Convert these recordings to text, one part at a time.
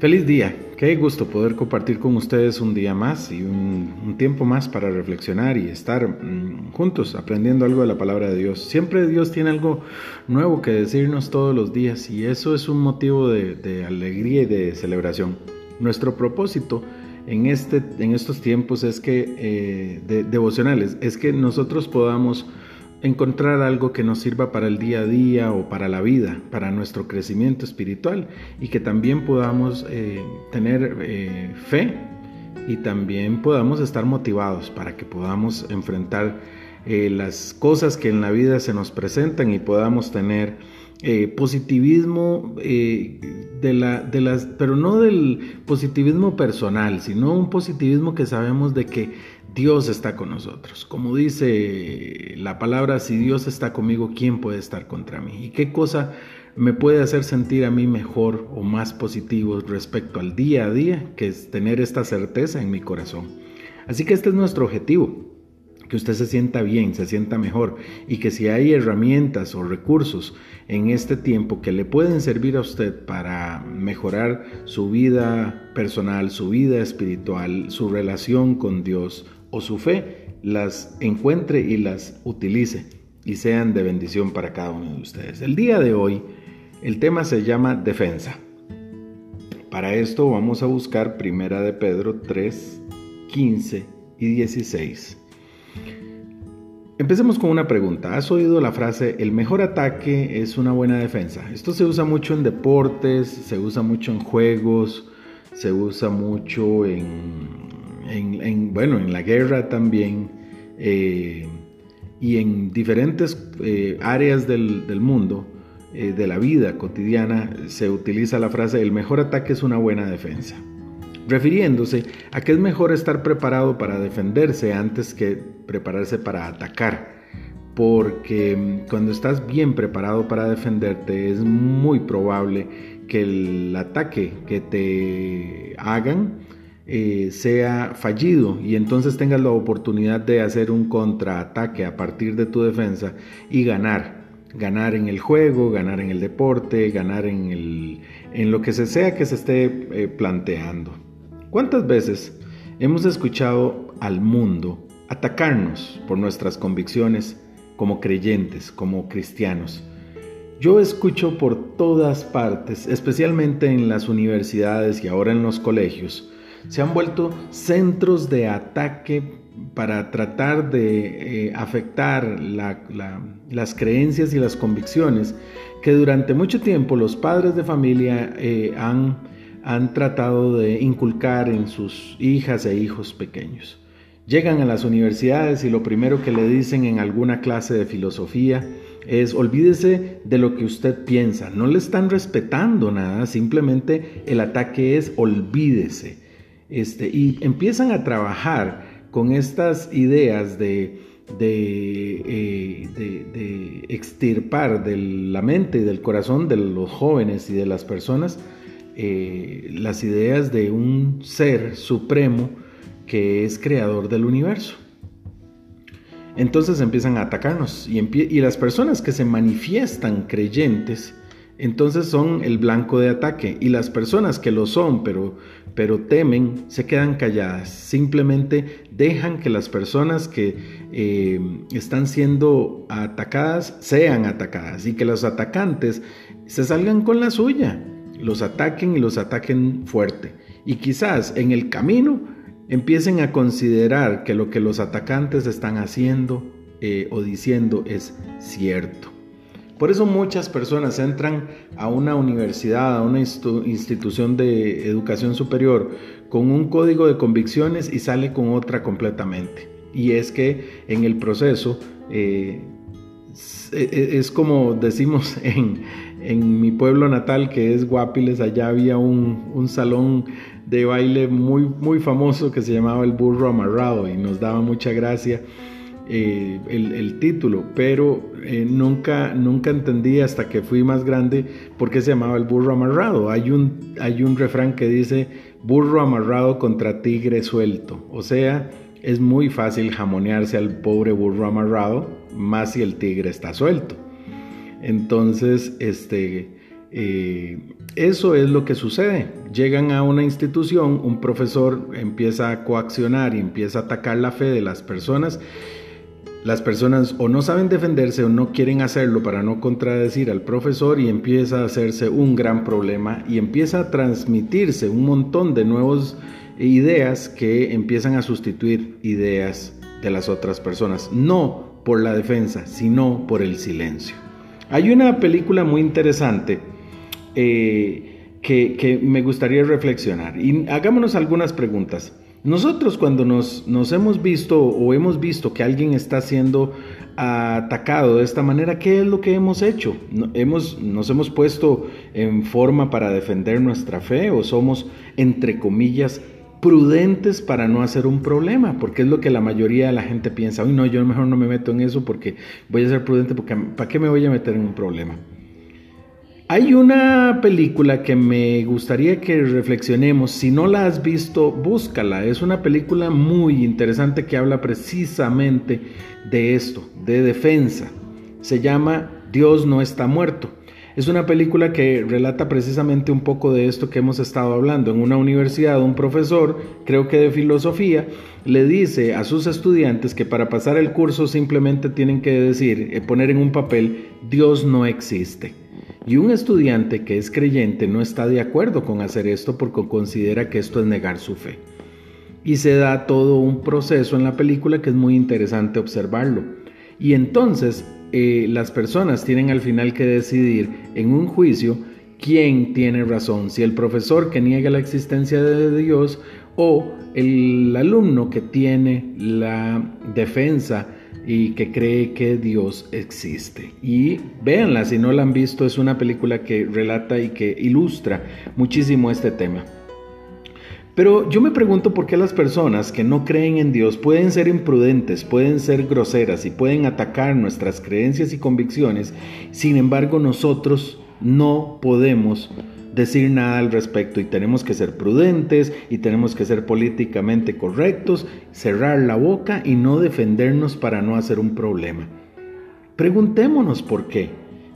Feliz día, qué gusto poder compartir con ustedes un día más y un, tiempo más para reflexionar y estar mm, juntos aprendiendo algo de la palabra de Dios. Siempre Dios tiene algo nuevo que decirnos todos los días y eso es un motivo de, alegría y de celebración. Nuestro propósito en, este, en estos tiempos es que, eh, de, devocionales es que nosotros podamos encontrar algo que nos sirva para el día a día o para la vida, para nuestro crecimiento espiritual y que también podamos eh, tener eh, fe y también podamos estar motivados para que podamos enfrentar eh, las cosas que en la vida se nos presentan y podamos tener positivismo de la, de las, pero no del positivismo personal, sino un positivismo que sabemos de que Dios está con nosotros. Como dice la palabra, si Dios está conmigo, ¿quién puede estar contra mí? ¿Y qué cosa me puede hacer sentir a mí mejor o más positivo respecto al día a día que es tener esta certeza en mi corazón? Así que este es nuestro objetivo, que usted se sienta bien, se sienta mejor y que si hay herramientas o recursos en este tiempo que le pueden servir a usted para mejorar su vida personal, su vida espiritual, su relación con Dios, o su fe las encuentre y las utilice y sean de bendición para cada uno de ustedes. El día de hoy el tema se llama defensa. Para esto vamos a buscar Primera de Pedro 3, 15 y 16. Empecemos con una pregunta. ¿Has oído la frase el mejor ataque es una buena defensa? Esto se usa mucho en deportes, se usa mucho en juegos, se usa mucho en en, bueno, en la guerra también eh, y en diferentes eh, áreas del, mundo, eh, de la vida cotidiana, se utiliza la frase el mejor ataque es una buena defensa, refiriéndose a que es mejor estar preparado para defenderse antes que prepararse para atacar porque mm, cuando estás bien preparado para defenderte es muy probable que el ataque que te hagan eh, sea fallido y entonces tengas la oportunidad de hacer un contraataque a partir de tu defensa y ganar. Ganar en el juego, ganar en el deporte, ganar en, el, en lo que se sea que se esté eh, planteando. ¿Cuántas veces hemos escuchado al mundo atacarnos por nuestras convicciones como creyentes, como cristianos? Yo escucho por todas partes, especialmente en las universidades y ahora en los colegios, se han vuelto centros de ataque para tratar de eh, afectar las creencias y las convicciones que durante mucho tiempo los padres de familia eh, han, han tratado de inculcar en sus hijas e hijos pequeños. Llegan a las universidades y lo primero que le dicen en alguna clase de filosofía es olvídese de lo que usted piensa. No le están respetando nada, simplemente el ataque es olvídese. Este, y empiezan a trabajar con estas ideas de, de, eh, extirpar de la mente y del corazón de los jóvenes y de las personas eh, las ideas de un ser supremo que es creador del universo. Entonces empiezan a atacarnos y las personas que se manifiestan creyentes, entonces son el blanco de ataque. Y las personas que lo son, pero, pero temen, se quedan calladas. Simplemente dejan que las personas que eh, están siendo atacadas sean atacadas y que los atacantes se salgan con la suya, los ataquen y los ataquen fuerte. Y quizás en el camino empiecen a considerar que lo que los atacantes están haciendo eh, o diciendo es cierto. Por eso muchas personas entran a una universidad, a una institución de educación superior con un código de convicciones y sale con otra completamente. Y es que en el proceso eh, e, e, es, como decimos en, mi pueblo natal que es Guapiles, allá había un, salón de baile muy, muy famoso que se llamaba el burro amarrado y nos daba mucha gracia eh, el, título, pero eh, nunca, nunca entendí hasta que fui más grande por qué se llamaba el burro amarrado. Hay un, hay un refrán que dice burro amarrado contra tigre suelto, o sea, es muy fácil jamonearse al pobre burro amarrado, más si el tigre está suelto. Entonces, este, eh, eso es lo que sucede. Llegan a una institución, un profesor empieza a coaccionar y empieza a atacar la fe de las personas. Las personas o no saben defenderse o no quieren hacerlo para no contradecir al profesor y empieza a hacerse un gran problema y empieza a transmitirse un montón de nuevas ideas que empiezan a sustituir ideas de las otras personas. No por la defensa, sino por el silencio. Hay una película muy interesante eh, que, me gustaría reflexionar. Y hagámonos algunas preguntas. Nosotros cuando nos, nos, hemos visto o hemos visto que alguien está siendo atacado de esta manera, ¿qué es lo que hemos hecho? ¿Hemos, ¿Nos hemos puesto en forma para defender nuestra fe o somos, entre comillas, prudentes para no hacer un problema? Porque es lo que la mayoría de la gente piensa. Uy, no, yo mejor no me meto en eso porque voy a ser prudente, porque ¿para qué me voy a meter en un problema? Hay una película que me gustaría que reflexionemos. Si no la has visto, búscala. Es una película muy interesante que habla precisamente de esto, de defensa. Se llama Dios no está muerto. Es una película que relata precisamente un poco de esto que hemos estado hablando. En una universidad, un profesor, creo que de filosofía, le dice a sus estudiantes que para pasar el curso simplemente tienen que decir, eh, poner en un papel, Dios no existe. Y un estudiante que es creyente no está de acuerdo con hacer esto porque considera que esto es negar su fe. Y se da todo un proceso en la película que es muy interesante observarlo. Y entonces eh, las personas tienen al final que decidir en un juicio quién tiene razón, si el profesor que niega la existencia de Dios o el alumno que tiene la defensa y que cree que Dios existe. Y véanla, si no la han visto, es una película que relata y que ilustra muchísimo este tema. Pero yo me pregunto por qué las personas que no creen en Dios pueden ser imprudentes, pueden ser groseras y pueden atacar nuestras creencias y convicciones, sin embargo nosotros no podemos decir nada al respecto y tenemos que ser prudentes y tenemos que ser políticamente correctos, cerrar la boca y no defendernos para no hacer un problema. Preguntémonos por qué.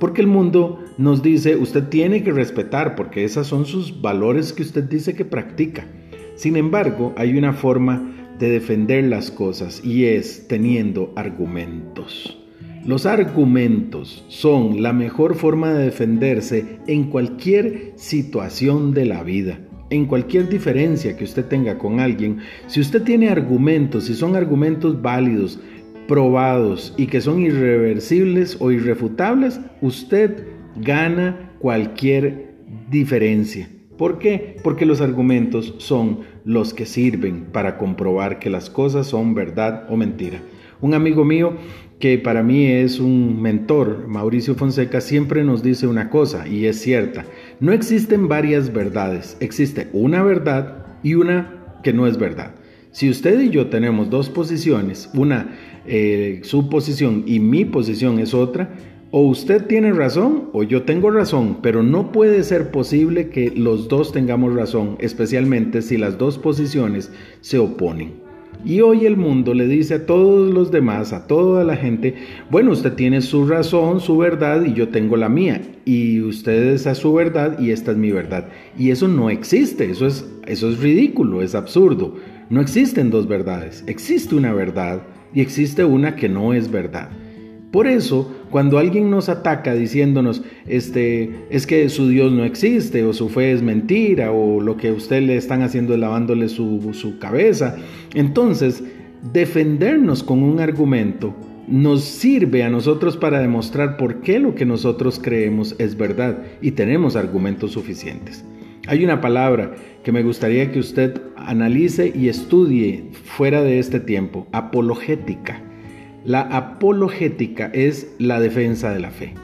Porque el mundo nos dice, usted tiene que respetar, porque esos son sus valores que usted dice que practica. Sin embargo, hay una forma de defender las cosas y es teniendo argumentos. Los argumentos son la mejor forma de defenderse en cualquier situación de la vida. En cualquier diferencia que usted tenga con alguien, si usted tiene argumentos, si son argumentos válidos, probados y que son irreversibles o irrefutables, usted gana cualquier diferencia. ¿Por qué? Porque los argumentos son los que sirven para comprobar que las cosas son verdad o mentira. Un amigo mío que para mí es un mentor, Mauricio Fonseca, siempre nos dice una cosa y es cierta. No existen varias verdades, existe una verdad y una que no es verdad. Si usted y yo tenemos dos posiciones, una eh, su posición y mi posición es otra, o usted tiene razón o yo tengo razón, pero no puede ser posible que los dos tengamos razón, especialmente si las dos posiciones se oponen. Y hoy el mundo le dice a todos los demás, a toda la gente, bueno, usted tiene su razón, su verdad y yo tengo la mía. Y usted es a su verdad y esta es mi verdad. Y eso no existe, eso es, eso es ridículo, es absurdo. No existen dos verdades, existe una verdad y existe una que no es verdad. Por eso, cuando alguien nos ataca diciéndonos, este, es que su Dios no existe, o su fe es mentira, o lo que usted le están haciendo es lavándole su, su cabeza, entonces defendernos con un argumento nos sirve a nosotros para demostrar por qué lo que nosotros creemos es verdad y tenemos argumentos suficientes. Hay una palabra que me gustaría que usted analice y estudie fuera de este tiempo, apologética. La apologética es la defensa de la fe.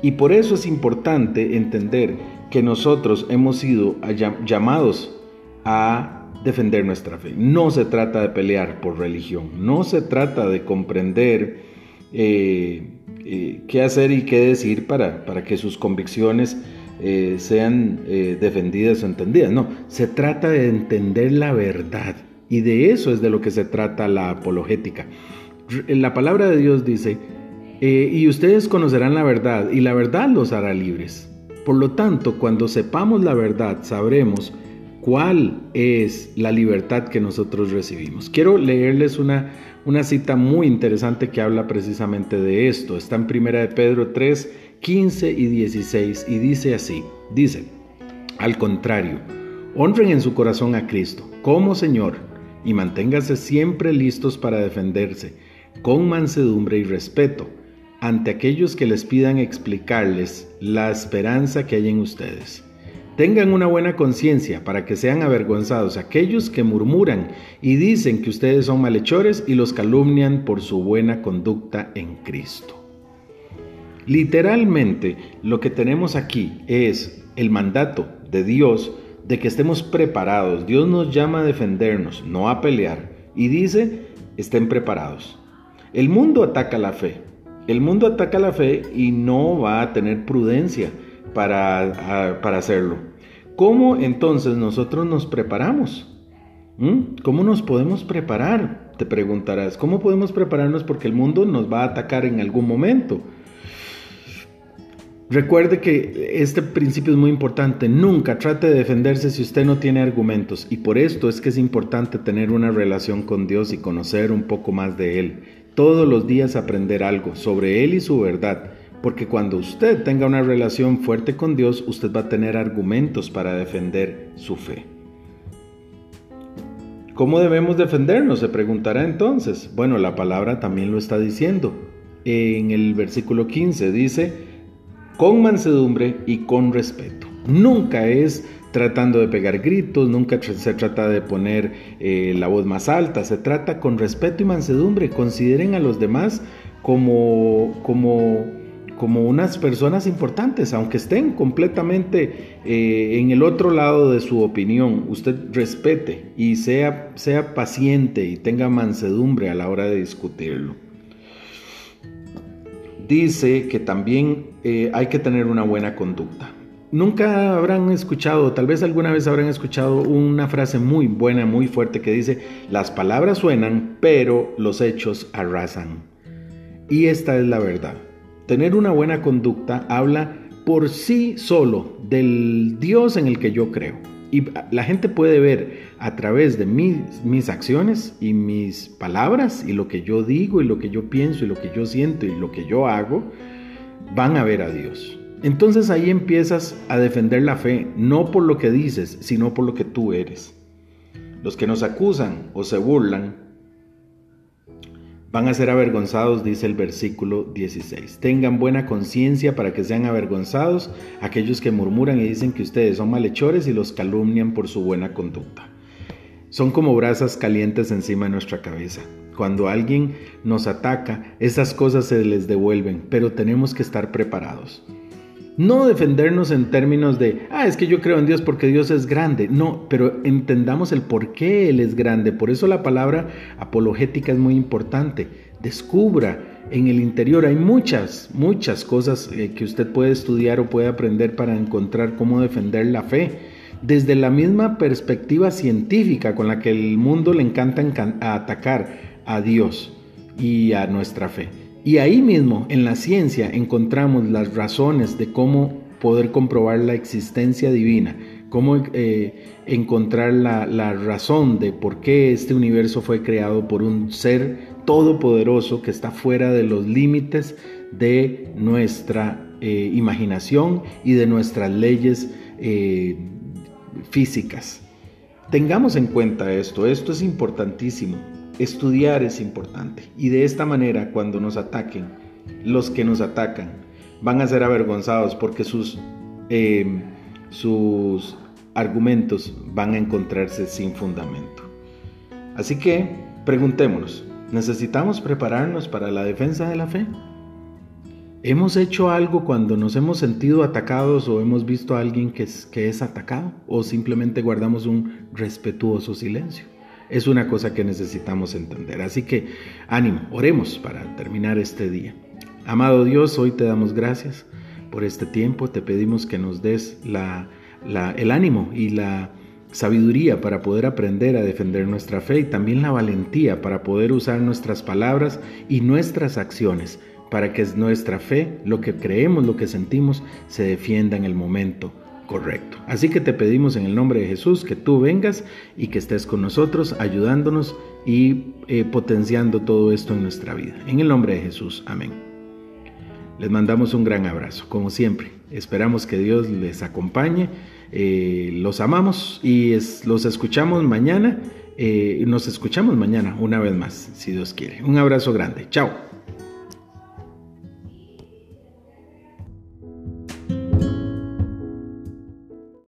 Y por eso es importante entender que nosotros hemos sido llamados a defender nuestra fe. No se trata de pelear por religión, no se trata de comprender eh, eh, qué hacer y qué decir para, para que sus convicciones eh, sean defendidas o entendidas. No, se trata de entender la verdad. Y de eso es de lo que se trata la apologética la palabra de Dios dice, eh, y ustedes conocerán la verdad, y la verdad los hará libres. Por lo tanto, cuando sepamos la verdad, sabremos cuál es la libertad que nosotros recibimos. Quiero leerles una, una cita muy interesante que habla precisamente de esto. Está en Primera de Pedro 3, 15 y 16 y dice así, dice, al contrario, honren en su corazón a Cristo como Señor y manténganse siempre listos para defenderse con mansedumbre y respeto ante aquellos que les pidan explicarles la esperanza que hay en ustedes Tengan una buena conciencia para que sean avergonzados aquellos que murmuran y dicen que ustedes son malhechores y los calumnian por su buena conducta en Cristo. Literalmente lo que tenemos aquí es el mandato de Dios de que estemos preparados. Dios nos llama a defendernos, no a pelear. Y dice, estén preparados. El mundo ataca la fe. El mundo ataca la fe y no va a tener prudencia para, para hacerlo. ¿Cómo entonces nosotros nos preparamos? ¿Mm? ¿Cómo nos podemos preparar? Te preguntarás, ¿cómo podemos prepararnos porque el mundo nos va a atacar en algún momento? Recuerde que este principio es muy importante. Nunca trate de defenderse si usted no tiene argumentos. Y por esto es que es importante tener una relación con Dios y conocer un poco más de Él. Todos los días aprender algo sobre Él y su verdad porque cuando usted tenga una relación fuerte con Dios, usted va a tener argumentos para defender su fe. ¿Cómo debemos defendernos? Se preguntará entonces. Bueno, la palabra también lo está diciendo. En el versículo 15 dice, con mansedumbre y con respeto. Nunca es tratando de pegar gritos, nunca se trata de poner eh, la voz más alta, se trata con respeto y mansedumbre. Consideren a los demás como, como como unas personas importantes, aunque estén completamente eh, en el otro lado de su opinión, usted respete y sea, sea paciente y tenga mansedumbre a la hora de discutirlo. Dice que también eh, hay que tener una buena conducta. Nunca habrán escuchado, tal vez alguna vez habrán escuchado una frase muy buena, muy fuerte que dice, las palabras suenan, pero los hechos arrasan. Y esta es la verdad. Tener una buena conducta habla por sí solo del Dios en el que yo creo. Y la gente puede ver a través de mis, mis, acciones y mis palabras y lo que yo digo y lo que yo pienso y lo que yo siento y lo que yo hago, van a ver a Dios. Entonces ahí empiezas a defender la fe, no por lo que dices, sino por lo que tú eres. Los que nos acusan o se burlan van a ser avergonzados, dice el versículo 16. Tengan buena conciencia para que sean avergonzados aquellos que murmuran y dicen que ustedes son malhechores y los calumnian por su buena conducta. Son como brasas calientes encima de nuestra cabeza. Cuando alguien nos ataca, esas cosas se les devuelven, pero tenemos que estar preparados. No defendernos en términos de, ah, es que yo creo en Dios porque Dios es grande. No, pero entendamos el por qué Él es grande. Por eso la palabra apologética es muy importante. Descubra en el interior. Hay muchas, muchas cosas eh, que usted puede estudiar o puede aprender para encontrar cómo defender la fe. Desde la misma perspectiva científica con la que el mundo le encanta atacar a Dios y a nuestra fe. Y ahí mismo, en la ciencia, encontramos las razones de cómo poder comprobar la existencia divina, cómo eh, encontrar la, razón de por qué este universo fue creado por un ser todopoderoso que está fuera de los límites de nuestra eh, imaginación y de nuestras leyes eh, físicas. Tengamos en cuenta esto, esto es importantísimo. Estudiar es importante y de esta manera cuando nos ataquen, los que nos atacan van a ser avergonzados porque sus, em, sus argumentos van a encontrarse sin fundamento. Así que preguntémonos, ¿necesitamos prepararnos para la defensa de la fe? ¿Hemos hecho algo cuando nos hemos sentido atacados o hemos visto a alguien que que es atacado? ¿O simplemente guardamos un respetuoso silencio? Es una cosa que necesitamos entender. Así que ánimo, oremos para terminar este día. Amado Dios, hoy te damos gracias por este tiempo, te pedimos que nos des el ánimo y la sabiduría para poder aprender a defender nuestra fe y también la valentía para poder usar nuestras palabras y nuestras acciones para que nuestra fe, lo que creemos, lo que sentimos, se defienda en el momento correcto. Así que te pedimos en el nombre de Jesús que tú vengas y que estés con nosotros, ayudándonos y eh, potenciando todo esto en nuestra vida. En el nombre de Jesús, amén. Les mandamos un gran abrazo, como siempre. Esperamos que Dios les acompañe. Eh, los amamos y los escuchamos mañana. Eh, nos escuchamos mañana una vez más, si Dios quiere. Un abrazo grande. Chao.